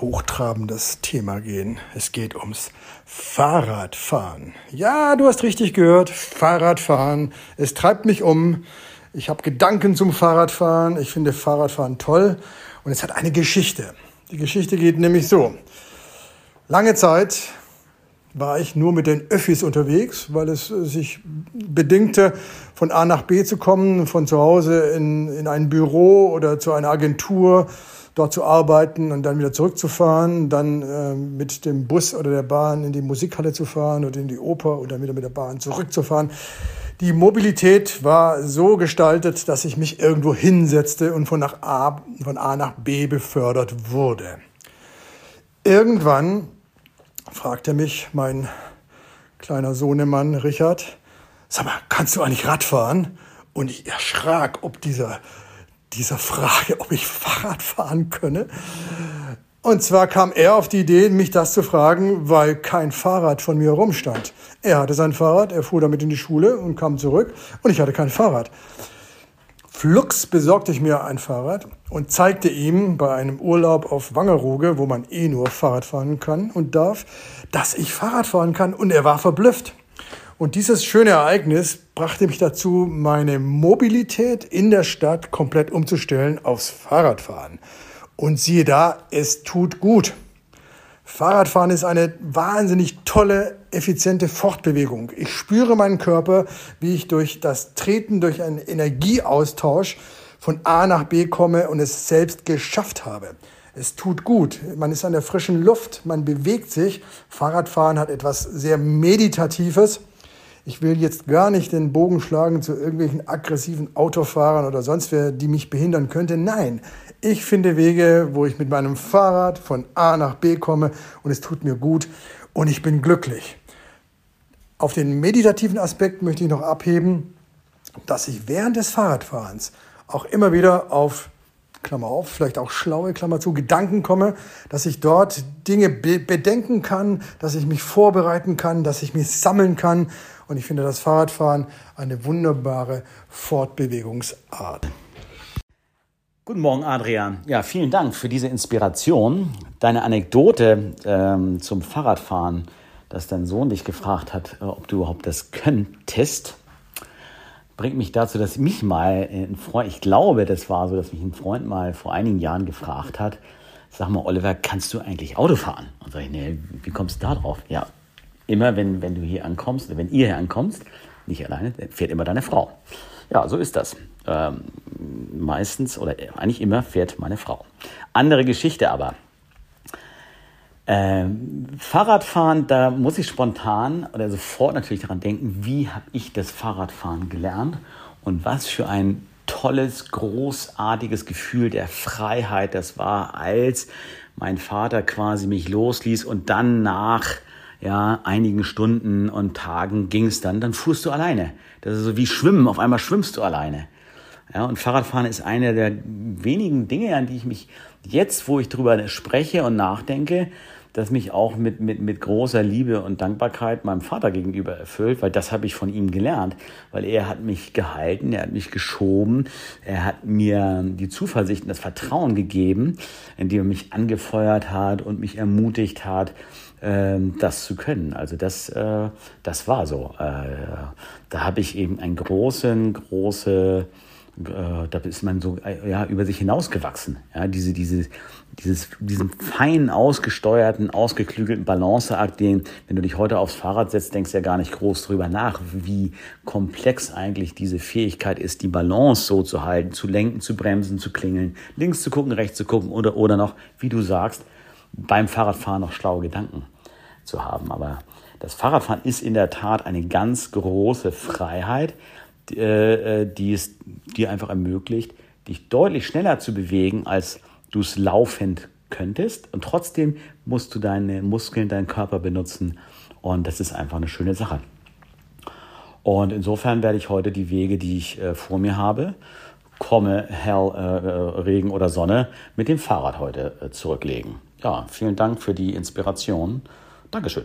hochtrabendes Thema gehen. Es geht ums Fahrradfahren. Ja, du hast richtig gehört, Fahrradfahren. Es treibt mich um. Ich habe Gedanken zum Fahrradfahren. Ich finde Fahrradfahren toll. Und es hat eine Geschichte. Die Geschichte geht nämlich so. Lange Zeit war ich nur mit den Öffis unterwegs, weil es sich bedingte, von A nach B zu kommen, von zu Hause in, in ein Büro oder zu einer Agentur, dort zu arbeiten und dann wieder zurückzufahren, dann äh, mit dem Bus oder der Bahn in die Musikhalle zu fahren oder in die Oper oder wieder mit der Bahn zurückzufahren. Die Mobilität war so gestaltet, dass ich mich irgendwo hinsetzte und von, nach A, von A nach B befördert wurde. Irgendwann fragte mich mein kleiner Sohnemann Richard, sag mal, kannst du eigentlich Radfahren? Und ich erschrak ob dieser, dieser Frage, ob ich Fahrrad fahren könne. Und zwar kam er auf die Idee, mich das zu fragen, weil kein Fahrrad von mir rumstand. Er hatte sein Fahrrad, er fuhr damit in die Schule und kam zurück und ich hatte kein Fahrrad. Flux besorgte ich mir ein Fahrrad und zeigte ihm bei einem Urlaub auf Wangerooge, wo man eh nur Fahrrad fahren kann und darf, dass ich Fahrrad fahren kann und er war verblüfft. Und dieses schöne Ereignis brachte mich dazu, meine Mobilität in der Stadt komplett umzustellen aufs Fahrradfahren. Und siehe da, es tut gut. Fahrradfahren ist eine wahnsinnig tolle, effiziente Fortbewegung. Ich spüre meinen Körper, wie ich durch das Treten, durch einen Energieaustausch von A nach B komme und es selbst geschafft habe. Es tut gut. Man ist an der frischen Luft, man bewegt sich. Fahrradfahren hat etwas sehr Meditatives. Ich will jetzt gar nicht den Bogen schlagen zu irgendwelchen aggressiven Autofahrern oder sonst wer, die mich behindern könnte. Nein, ich finde Wege, wo ich mit meinem Fahrrad von A nach B komme und es tut mir gut und ich bin glücklich. Auf den meditativen Aspekt möchte ich noch abheben, dass ich während des Fahrradfahrens auch immer wieder auf Klammer auf, vielleicht auch schlaue Klammer zu, Gedanken komme, dass ich dort Dinge be bedenken kann, dass ich mich vorbereiten kann, dass ich mich sammeln kann. Und ich finde das Fahrradfahren eine wunderbare Fortbewegungsart. Guten Morgen, Adrian. Ja, vielen Dank für diese Inspiration. Deine Anekdote ähm, zum Fahrradfahren, dass dein Sohn dich gefragt hat, äh, ob du überhaupt das könntest bringt mich dazu, dass mich mal ein Freund, ich glaube, das war so, dass mich ein Freund mal vor einigen Jahren gefragt hat, sag mal, Oliver, kannst du eigentlich Auto fahren? Und sag ich, nee, wie kommst du da drauf? Ja, immer wenn, wenn du hier ankommst, wenn ihr hier ankommst, nicht alleine, fährt immer deine Frau. Ja, so ist das. Ähm, meistens oder eigentlich immer fährt meine Frau. Andere Geschichte aber. Ähm, Fahrradfahren, da muss ich spontan oder sofort natürlich daran denken, wie habe ich das Fahrradfahren gelernt und was für ein tolles, großartiges Gefühl der Freiheit das war, als mein Vater quasi mich losließ und dann nach ja, einigen Stunden und Tagen ging es dann, dann fuhrst du alleine. Das ist so wie Schwimmen, auf einmal schwimmst du alleine. Ja, und Fahrradfahren ist eine der wenigen Dinge, an die ich mich jetzt, wo ich drüber spreche und nachdenke, das mich auch mit, mit, mit großer Liebe und Dankbarkeit meinem Vater gegenüber erfüllt, weil das habe ich von ihm gelernt, weil er hat mich gehalten, er hat mich geschoben, er hat mir die Zuversicht und das Vertrauen gegeben, indem er mich angefeuert hat und mich ermutigt hat, ähm, das zu können. Also das, äh, das war so. Äh, da habe ich eben einen großen, große äh, da ist man so äh, ja, über sich hinausgewachsen. Ja, diese, diese, dieses, diesen fein ausgesteuerten, ausgeklügelten Balanceakt, den, wenn du dich heute aufs Fahrrad setzt, denkst du ja gar nicht groß drüber nach, wie komplex eigentlich diese Fähigkeit ist, die Balance so zu halten, zu lenken, zu bremsen, zu klingeln, links zu gucken, rechts zu gucken oder, oder noch, wie du sagst, beim Fahrradfahren noch schlaue Gedanken zu haben. Aber das Fahrradfahren ist in der Tat eine ganz große Freiheit, äh, die es dir einfach ermöglicht, dich deutlich schneller zu bewegen, als du es laufend könntest. Und trotzdem musst du deine Muskeln, deinen Körper benutzen. Und das ist einfach eine schöne Sache. Und insofern werde ich heute die Wege, die ich äh, vor mir habe, komme Hell, äh, Regen oder Sonne, mit dem Fahrrad heute äh, zurücklegen. Ja, vielen Dank für die Inspiration. Dankeschön.